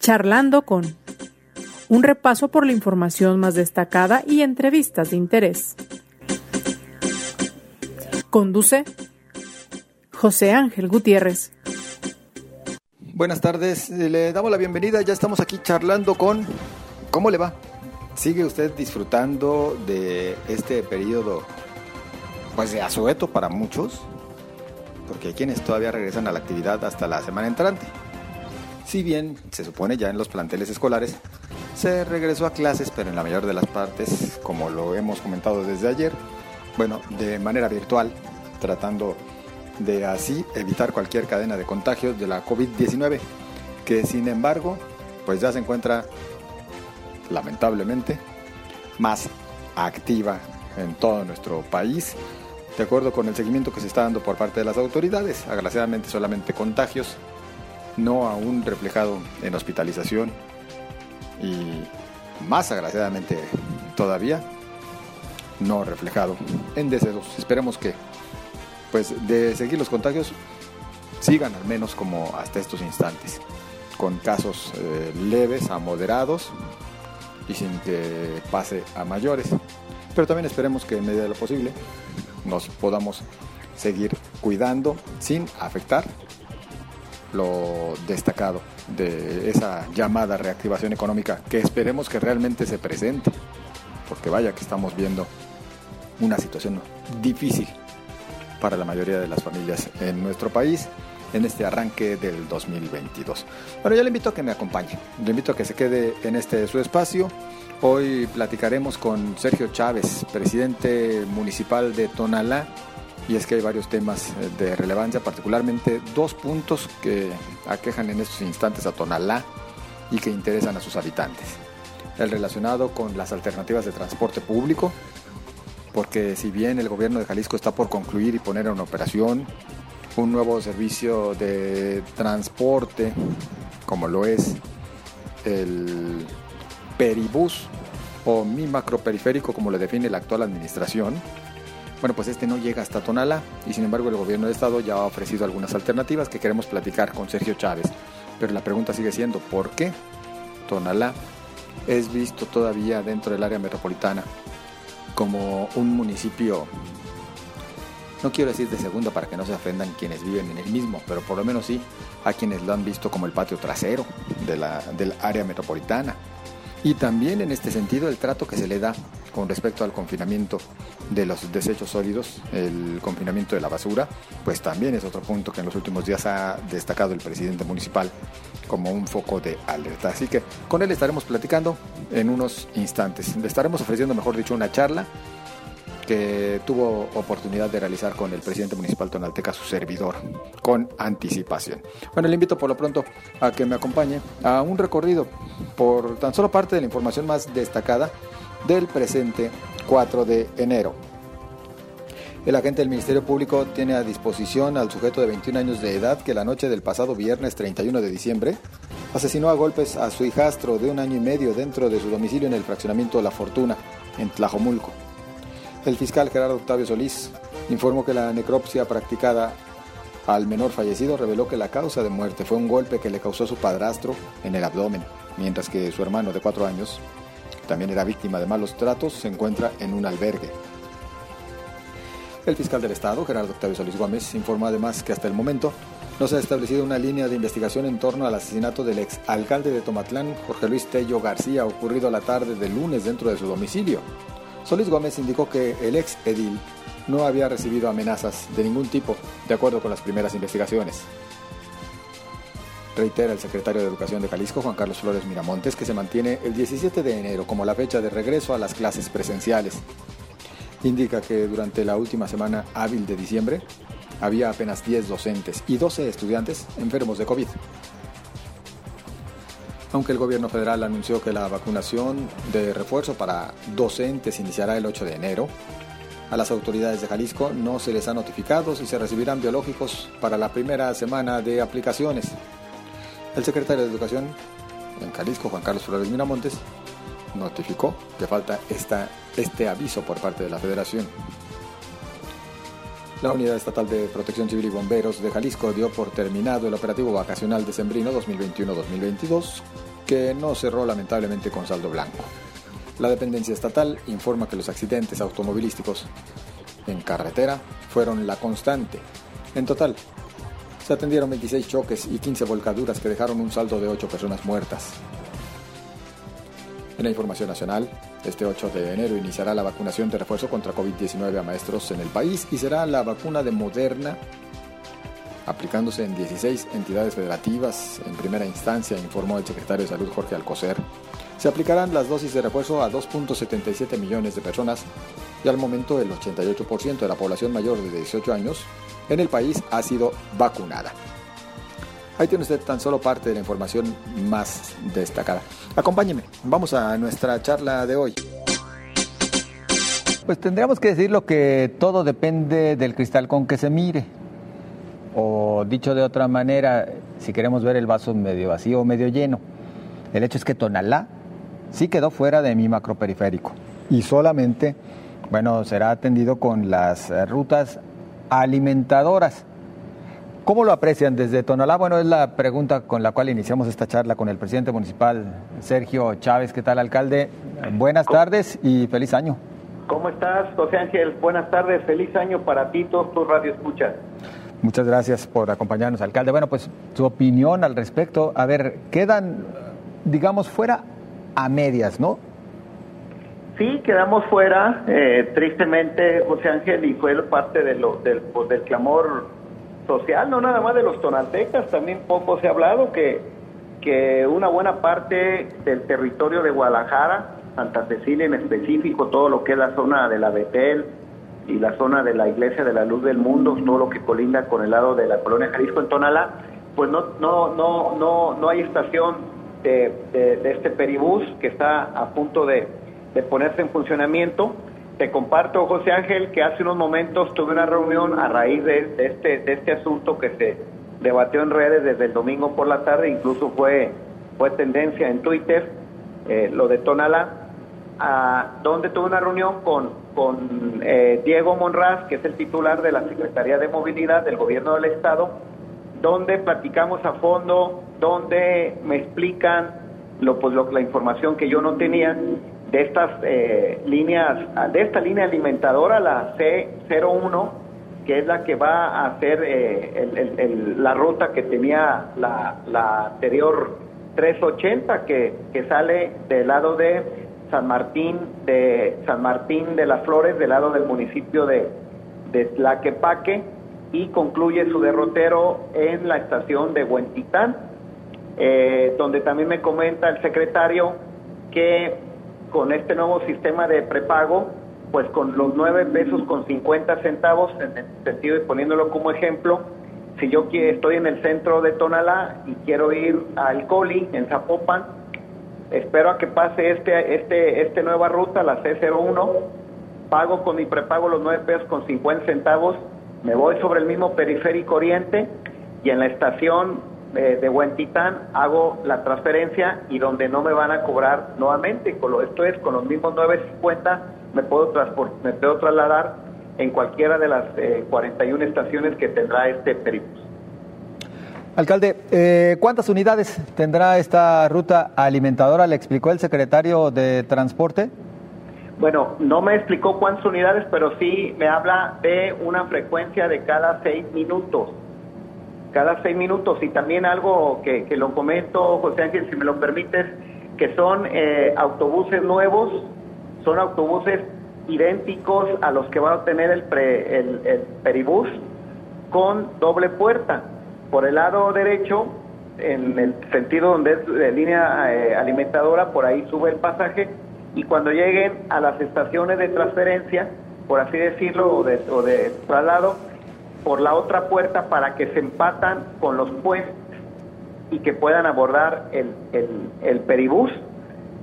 Charlando con un repaso por la información más destacada y entrevistas de interés. Conduce José Ángel Gutiérrez. Buenas tardes, le damos la bienvenida, ya estamos aquí charlando con... ¿Cómo le va? ¿Sigue usted disfrutando de este periodo, pues de asueto para muchos? Porque hay quienes todavía regresan a la actividad hasta la semana entrante. Si bien se supone ya en los planteles escolares se regresó a clases, pero en la mayor de las partes, como lo hemos comentado desde ayer, bueno, de manera virtual, tratando de así evitar cualquier cadena de contagios de la COVID-19, que sin embargo, pues ya se encuentra lamentablemente, más activa en todo nuestro país, de acuerdo con el seguimiento que se está dando por parte de las autoridades. Agraciadamente solamente contagios, no aún reflejado en hospitalización y más agraciadamente todavía no reflejado en decesos. Esperemos que pues de seguir los contagios sigan al menos como hasta estos instantes, con casos eh, leves a moderados y sin que pase a mayores. Pero también esperemos que en medida de lo posible nos podamos seguir cuidando sin afectar lo destacado de esa llamada reactivación económica que esperemos que realmente se presente, porque vaya que estamos viendo una situación difícil para la mayoría de las familias en nuestro país en este arranque del 2022. Bueno, yo le invito a que me acompañe, le invito a que se quede en este su espacio. Hoy platicaremos con Sergio Chávez, presidente municipal de Tonalá, y es que hay varios temas de relevancia, particularmente dos puntos que aquejan en estos instantes a Tonalá y que interesan a sus habitantes. El relacionado con las alternativas de transporte público, porque si bien el gobierno de Jalisco está por concluir y poner en operación un nuevo servicio de transporte, como lo es el Peribús o mi macroperiférico, como lo define la actual administración, bueno, pues este no llega hasta Tonala y sin embargo el gobierno de estado ya ha ofrecido algunas alternativas que queremos platicar con Sergio Chávez. Pero la pregunta sigue siendo, ¿por qué Tonalá es visto todavía dentro del área metropolitana como un municipio, no quiero decir de segunda para que no se ofendan quienes viven en el mismo, pero por lo menos sí a quienes lo han visto como el patio trasero del área metropolitana. Y también en este sentido el trato que se le da con respecto al confinamiento de los desechos sólidos, el confinamiento de la basura, pues también es otro punto que en los últimos días ha destacado el presidente municipal como un foco de alerta. Así que con él estaremos platicando en unos instantes. Le estaremos ofreciendo, mejor dicho, una charla que tuvo oportunidad de realizar con el presidente municipal Tonalteca, su servidor, con anticipación. Bueno, le invito por lo pronto a que me acompañe a un recorrido por tan solo parte de la información más destacada del presente 4 de enero. El agente del Ministerio Público tiene a disposición al sujeto de 21 años de edad que la noche del pasado viernes 31 de diciembre asesinó a golpes a su hijastro de un año y medio dentro de su domicilio en el fraccionamiento La Fortuna, en Tlajomulco. El fiscal Gerardo Octavio Solís informó que la necropsia practicada al menor fallecido reveló que la causa de muerte fue un golpe que le causó su padrastro en el abdomen, mientras que su hermano de cuatro años también era víctima de malos tratos, se encuentra en un albergue. El fiscal del Estado, Gerardo Octavio Solís Gómez, informó además que hasta el momento no se ha establecido una línea de investigación en torno al asesinato del ex alcalde de Tomatlán, Jorge Luis Tello García, ocurrido la tarde del lunes dentro de su domicilio. Solís Gómez indicó que el ex edil no había recibido amenazas de ningún tipo, de acuerdo con las primeras investigaciones reitera el secretario de Educación de Jalisco, Juan Carlos Flores Miramontes, que se mantiene el 17 de enero como la fecha de regreso a las clases presenciales. Indica que durante la última semana hábil de diciembre había apenas 10 docentes y 12 estudiantes enfermos de COVID. Aunque el gobierno federal anunció que la vacunación de refuerzo para docentes iniciará el 8 de enero, a las autoridades de Jalisco no se les ha notificado si se recibirán biológicos para la primera semana de aplicaciones. El secretario de Educación en Jalisco, Juan Carlos Flores Miramontes, notificó que falta este aviso por parte de la Federación. La Unidad Estatal de Protección Civil y Bomberos de Jalisco dio por terminado el operativo vacacional de Sembrino 2021-2022 que no cerró lamentablemente con saldo blanco. La dependencia estatal informa que los accidentes automovilísticos en carretera fueron la constante. En total, se atendieron 26 choques y 15 volcaduras que dejaron un saldo de 8 personas muertas. En la información nacional, este 8 de enero iniciará la vacunación de refuerzo contra COVID-19 a maestros en el país y será la vacuna de Moderna aplicándose en 16 entidades federativas en primera instancia, informó el secretario de Salud Jorge Alcocer. Se aplicarán las dosis de refuerzo a 2.77 millones de personas y al momento el 88% de la población mayor de 18 años en el país ha sido vacunada. Ahí tiene usted tan solo parte de la información más destacada. Acompáñeme, vamos a nuestra charla de hoy. Pues tendríamos que decir lo que todo depende del cristal con que se mire. O dicho de otra manera, si queremos ver el vaso medio vacío o medio lleno. El hecho es que Tonalá sí quedó fuera de mi macroperiférico y solamente, bueno, será atendido con las rutas alimentadoras. ¿Cómo lo aprecian desde Tonalá? Bueno, es la pregunta con la cual iniciamos esta charla con el presidente municipal Sergio Chávez. ¿Qué tal, alcalde? Buenas tardes y feliz año. ¿Cómo estás, José Ángel? Buenas tardes, feliz año para ti, todos tus radio escuchas. Muchas gracias por acompañarnos, alcalde. Bueno, pues su opinión al respecto. A ver, quedan, digamos, fuera a medias, ¿no? Sí, quedamos fuera, eh, tristemente, José Ángel, y fue parte de lo, del, del clamor social, no nada más de los tonaltecas, también poco se ha hablado que, que una buena parte del territorio de Guadalajara, Santa Cecilia en específico, todo lo que es la zona de la Betel, y la zona de la Iglesia de la Luz del Mundo, todo lo que colinda con el lado de la colonia Jalisco en Tonalá, pues no, no, no, no, no hay estación de, de, este peribús que está a punto de, de, ponerse en funcionamiento. Te comparto, José Ángel, que hace unos momentos tuve una reunión a raíz de, este, de este asunto que se debatió en redes desde el domingo por la tarde, incluso fue, tendencia en Twitter, eh, lo de Tonalá, donde tuve una reunión con con eh, Diego Monraz, que es el titular de la Secretaría de Movilidad del Gobierno del Estado, donde platicamos a fondo, donde me explican lo, pues, lo, la información que yo no tenía de estas eh, líneas, de esta línea alimentadora, la C01, que es la que va a hacer eh, la ruta que tenía la, la anterior 380, que, que sale del lado de San Martín de San Martín de las Flores del lado del municipio de, de Tlaquepaque y concluye su derrotero en la estación de Huentitán, eh, donde también me comenta el secretario que con este nuevo sistema de prepago, pues con los nueve pesos con 50 centavos, en el sentido de poniéndolo como ejemplo, si yo estoy en el centro de Tonalá y quiero ir al Coli, en Zapopan, espero a que pase este, este, este nueva ruta, la C01, pago con mi prepago los 9 pesos con 50 centavos, me voy sobre el mismo periférico oriente y en la estación eh, de Huentitán hago la transferencia y donde no me van a cobrar nuevamente, con lo, esto es con los mismos 9.50 me puedo, me puedo trasladar en cualquiera de las 41 eh, estaciones que tendrá este peribús. Alcalde, eh, ¿cuántas unidades tendrá esta ruta alimentadora? ¿Le explicó el secretario de Transporte? Bueno, no me explicó cuántas unidades, pero sí me habla de una frecuencia de cada seis minutos. Cada seis minutos. Y también algo que, lo comento, José Ángel, si me lo permites, que son eh, autobuses nuevos, son autobuses idénticos a los que va a tener el, el, el peribús con doble puerta por el lado derecho, en el sentido donde es de línea eh, alimentadora, por ahí sube el pasaje y cuando lleguen a las estaciones de transferencia, por así decirlo, o de, o de traslado, por la otra puerta para que se empatan con los puestos y que puedan abordar el, el, el peribús.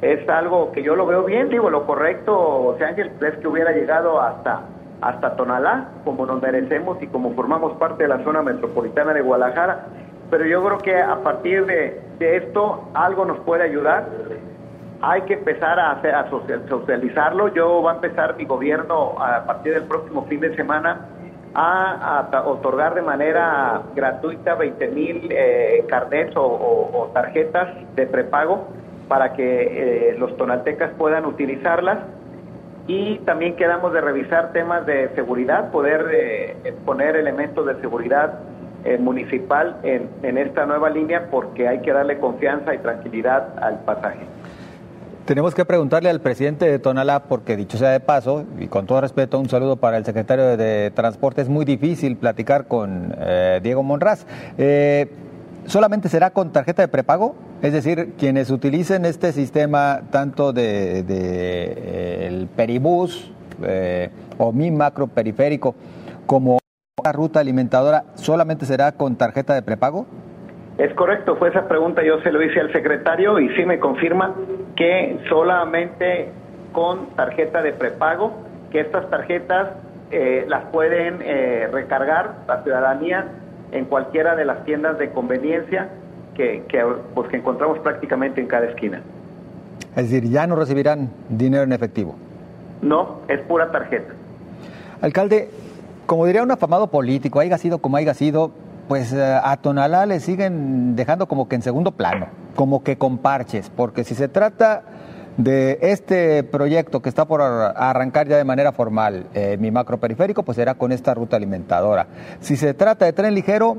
Es algo que yo lo veo bien, digo, lo correcto, sea, Ángel, es que hubiera llegado hasta hasta Tonalá, como nos merecemos y como formamos parte de la zona metropolitana de Guadalajara. Pero yo creo que a partir de, esto algo nos puede ayudar. Hay que empezar a, hacer, a socializarlo. Yo va a empezar mi gobierno a partir del próximo fin de semana a, otorgar de manera gratuita 20 mil eh, carnets o, tarjetas de prepago para que eh, los tonaltecas puedan utilizarlas. Y también quedamos de revisar temas de seguridad, poder eh, poner elementos de seguridad eh, municipal en, en esta nueva línea porque hay que darle confianza y tranquilidad al pasaje. Tenemos que preguntarle al presidente de Tonalá, porque dicho sea de paso, y con todo respeto, un saludo para el secretario de Transporte, es muy difícil platicar con eh, Diego Monraz. Eh, ¿Solamente será con tarjeta de prepago? Es decir, quienes utilicen este sistema tanto de, de el Peribús o mi macro periférico como la ruta alimentadora, ¿solamente será con tarjeta de prepago? Es correcto, fue esa pregunta, yo se lo hice al secretario y sí me confirma que solamente con tarjeta de prepago, que estas tarjetas eh, las pueden eh, recargar la ciudadanía en cualquiera de las tiendas de conveniencia que, que, pues, que encontramos prácticamente en cada esquina. Es decir, ya no recibirán dinero en efectivo. No, es pura tarjeta. Alcalde, como diría un afamado político, haya sido como haya sido, pues eh, a Tonalá le siguen dejando como que en segundo plano, como que con parches, porque si se trata de este proyecto que está por arrancar ya de manera formal, eh, mi macro periférico, pues será con esta ruta alimentadora. Si se trata de tren ligero,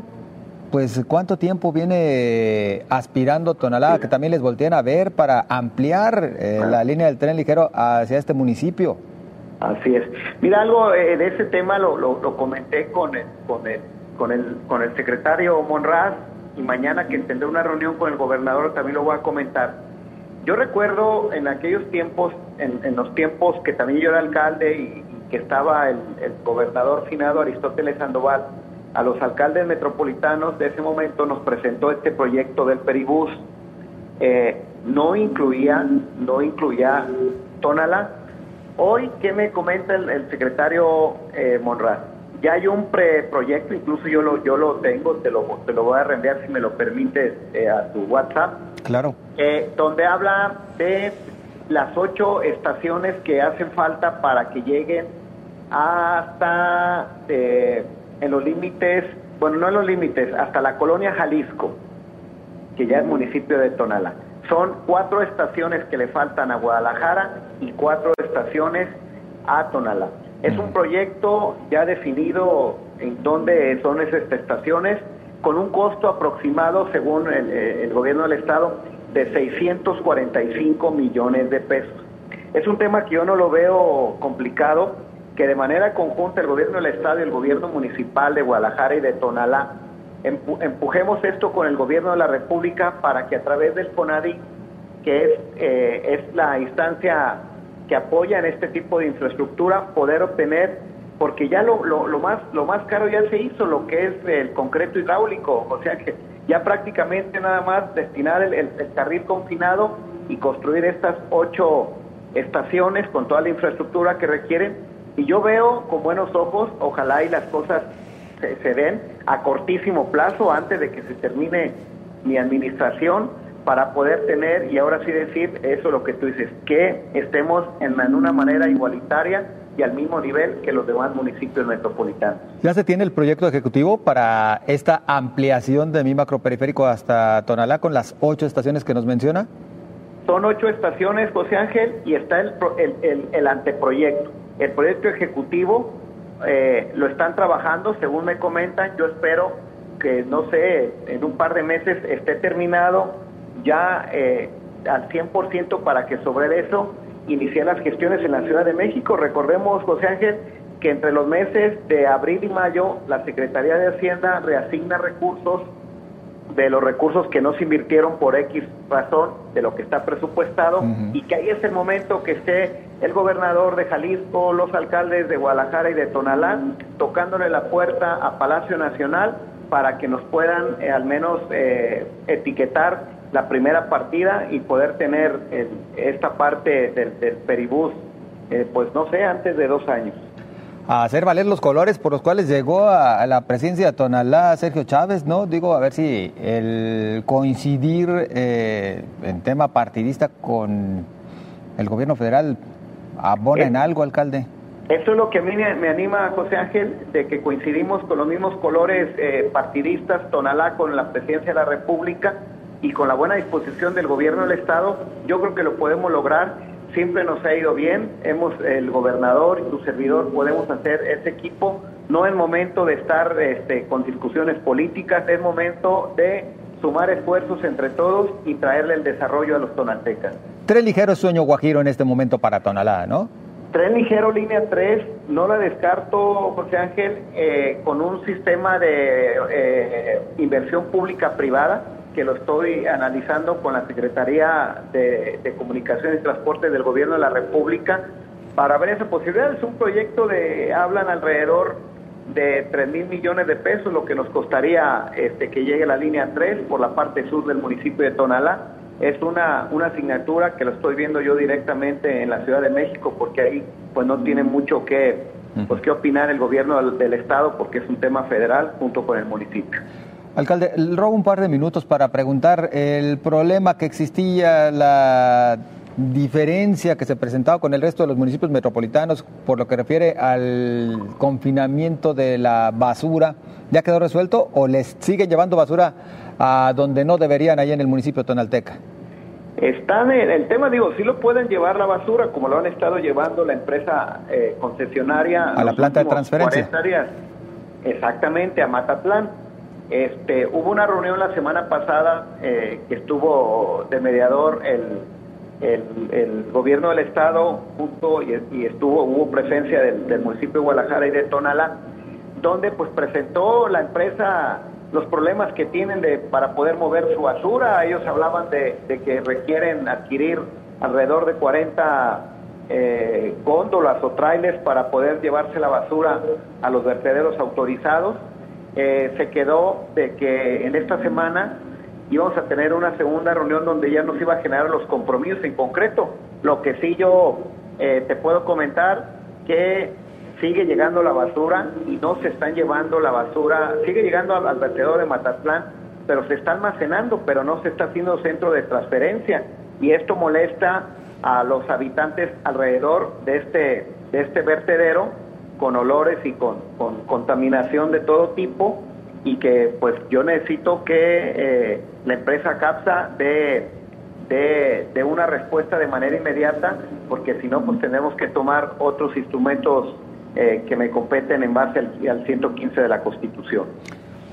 pues cuánto tiempo viene aspirando Tonalá que también les volteen a ver para ampliar eh, la línea del tren ligero hacia este municipio. Así es. Mira, algo de ese tema lo, lo, comenté con con el con el, con el secretario Monraz y mañana que tendré una reunión con el gobernador también lo voy a comentar. Yo recuerdo en aquellos tiempos, en, los tiempos que también yo era alcalde y, que estaba el, gobernador finado Aristóteles Sandoval, a los alcaldes metropolitanos de ese momento nos presentó este proyecto del Peribús. Eh, no incluía, no incluía Tonala. Hoy, ¿qué me comenta el, secretario eh, Monraz? Ya hay un preproyecto, incluso yo lo, yo lo tengo, te lo, te lo voy a reenviar si me lo permites eh, a tu WhatsApp. Claro. Eh, donde habla de las ocho estaciones que hacen falta para que lleguen hasta eh, en los límites, bueno, no en los límites, hasta la colonia Jalisco, que ya es municipio de Tonala. Son cuatro estaciones que le faltan a Guadalajara y cuatro estaciones a Tonala. Es un proyecto ya definido en dónde son esas estaciones, con un costo aproximado, según eh, el, gobierno del Estado, de 645 millones de pesos. Es un tema que yo no lo veo complicado, que de manera conjunta el gobierno del Estado y el gobierno municipal de Guadalajara y de Tonalá empujemos esto con el gobierno de la República para que a través del CONADI, que es, eh, es la instancia que apoyan este tipo de infraestructura poder obtener porque ya lo, lo, más lo más caro ya se hizo lo que es el concreto hidráulico o sea que ya prácticamente nada más destinar el, carril confinado y construir estas ocho estaciones con toda la infraestructura que requieren. Y yo veo con buenos ojos ojalá y las cosas se, se den a cortísimo plazo antes de que se termine mi administración para poder tener, y ahora sí decir eso lo que tú dices, que estemos en, una manera igualitaria y al mismo nivel que los demás municipios metropolitanos. ¿Ya se tiene el proyecto ejecutivo para esta ampliación de mi macroperiférico hasta Tonalá con las ocho estaciones que nos menciona? Son ocho estaciones, José Ángel, y está el, el, el, anteproyecto. El proyecto ejecutivo eh, lo están trabajando, según me comentan, yo espero que, no sé, en un par de meses esté terminado ya eh, al 100% para que sobre eso inicié las gestiones en la Ciudad de México. Recordemos, José Ángel, que entre los meses de abril y mayo la Secretaría de Hacienda reasigna recursos de los recursos que no se invirtieron por X razón de lo que está presupuestado y que ahí es el momento que esté el gobernador de Jalisco, los alcaldes de Guadalajara y de Tonalá tocándole la puerta a Palacio Nacional para que nos puedan eh, al menos eh, etiquetar la primera partida y poder tener esta parte del, del peribús, eh, pues no sé, antes de dos años. A hacer valer los colores por los cuales llegó a, la presidencia de Tonalá Sergio Chávez, ¿no? Digo, a ver si el coincidir eh, en tema partidista con el gobierno federal abona en algo, alcalde. Eso es lo que a mí me anima, José Ángel, de que coincidimos con los mismos colores eh, partidistas, Tonalá con la presidencia de la República y con la buena disposición del gobierno del Estado, yo creo que lo podemos lograr. Siempre nos ha ido bien, hemos el gobernador y tu servidor podemos hacer ese equipo. No es momento de estar este, con discusiones políticas, es momento de sumar esfuerzos entre todos y traerle el desarrollo a los tonaltecas. Tres ligeros sueño guajiro en este momento para Tonalá, ¿no? Tren ligero línea 3, no la descarto, José Ángel, eh, con un sistema de eh, inversión pública privada que lo estoy analizando con la Secretaría de, de Comunicación y Transporte del Gobierno de la República para ver esa posibilidad. Es un proyecto de, hablan alrededor de 3 mil millones de pesos, lo que nos costaría este, que llegue la línea 3 por la parte sur del municipio de Tonalá es una, una asignatura que lo estoy viendo yo directamente en la Ciudad de México porque ahí pues no tiene mucho que pues que opinar el gobierno del, estado porque es un tema federal junto con el municipio. Alcalde, robo un par de minutos para preguntar el problema que existía, la diferencia que se presentaba con el resto de los municipios metropolitanos por lo que refiere al confinamiento de la basura, ¿ya quedó resuelto o les sigue llevando basura a donde no deberían, ahí en el municipio de Tonalteca? Están en el tema, digo, sí lo pueden llevar la basura, como lo han estado llevando la empresa eh, concesionaria. A la planta de transferencia. Exactamente, a Matatlán. Este, hubo una reunión la semana pasada eh, que estuvo de mediador el, el, gobierno del estado junto y, estuvo hubo presencia del, municipio de Guadalajara y de Tonalá, donde pues presentó la empresa los problemas que tienen de, para poder mover su basura. Ellos hablaban de, que requieren adquirir alrededor de 40 eh, góndolas o trailers para poder llevarse la basura a los vertederos autorizados. Eh, se quedó de que en esta semana íbamos a tener una segunda reunión donde ya nos iba a generar los compromisos en concreto. Lo que sí yo eh, te puedo comentar que sigue llegando la basura y no se están llevando la basura, sigue llegando al, vertedor de Matatlán, pero se está almacenando, pero no se está haciendo centro de transferencia y esto molesta a los habitantes alrededor de este, de este vertedero con olores y con, contaminación de todo tipo y que pues yo necesito que eh, la empresa CAPSA dé de, de, una respuesta de manera inmediata, porque si no, pues tenemos que tomar otros instrumentos eh, que me competen en base al, 115 de la Constitución.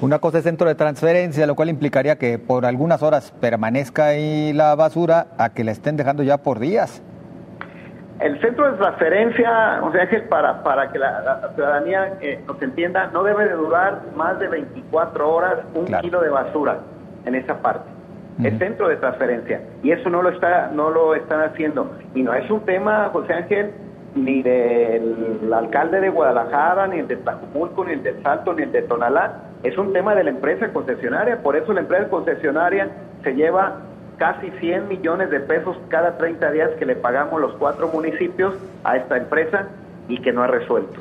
Una cosa es centro de transferencia, lo cual implicaría que por algunas horas permanezca ahí la basura a que la estén dejando ya por días. El centro de transferencia, o sea, que para, para que la, ciudadanía eh, nos entienda, no debe de durar más de 24 horas un kilo de basura en esa parte. El centro de transferencia. Y eso no lo, está, no lo están haciendo. Y no es un tema, José Ángel, ni del alcalde de Guadalajara, ni el de Tlajumulco, ni el de Salto, ni el de Tonalá. Es un tema de la empresa concesionaria. Por eso la empresa concesionaria se lleva casi 100 millones de pesos cada 30 días que le pagamos los cuatro municipios a esta empresa y que no ha resuelto.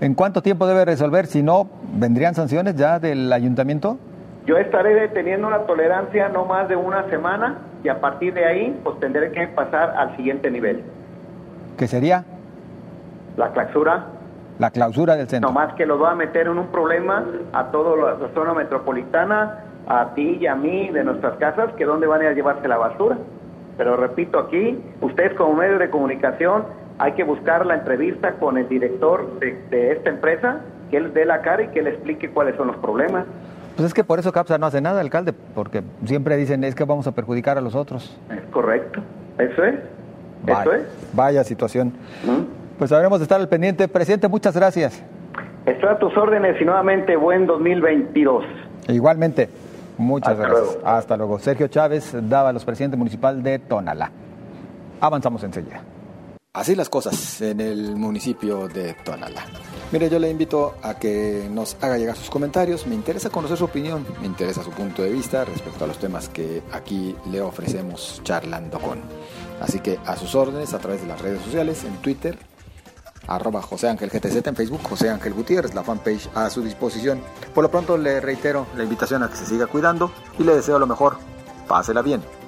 ¿En cuánto tiempo debe resolver? Si no, ¿vendrían sanciones ya del ayuntamiento? Yo estaré teniendo una tolerancia no más de una semana y a partir de ahí pues tendré que pasar al siguiente nivel. ¿Qué sería? La clausura. La clausura del centro. No más que lo va a meter en un problema a toda la zona metropolitana, a ti y a mí de nuestras casas, que dónde van a, ir a llevarse la basura. Pero repito aquí, ustedes como medio de comunicación hay que buscar la entrevista con el director de, esta empresa, que él dé la cara y que le explique cuáles son los problemas. Pues es que por eso CAPSA no hace nada, alcalde, porque siempre dicen es que vamos a perjudicar a los otros. Es correcto, eso es. Vaya, eso es. Vaya situación. ¿Mm? Pues habremos de estar al pendiente. Presidente, muchas gracias. Estoy a tus órdenes y nuevamente buen 2022. Igualmente. Muchas gracias. Hasta luego. Sergio Chávez, daba los presidente municipal de Tonalá. Avanzamos enseguida. Así las cosas en el municipio de Tonalá. Mire, yo le invito a que nos haga llegar sus comentarios. Me interesa conocer su opinión, me interesa su punto de vista respecto a los temas que aquí le ofrecemos charlando con. Así que a sus órdenes a través de las redes sociales, en Twitter, arroba José en Facebook, José Ángel Gutiérrez, la fanpage a su disposición. Por lo pronto le reitero la invitación a que se siga cuidando y le deseo lo mejor. Pásela bien.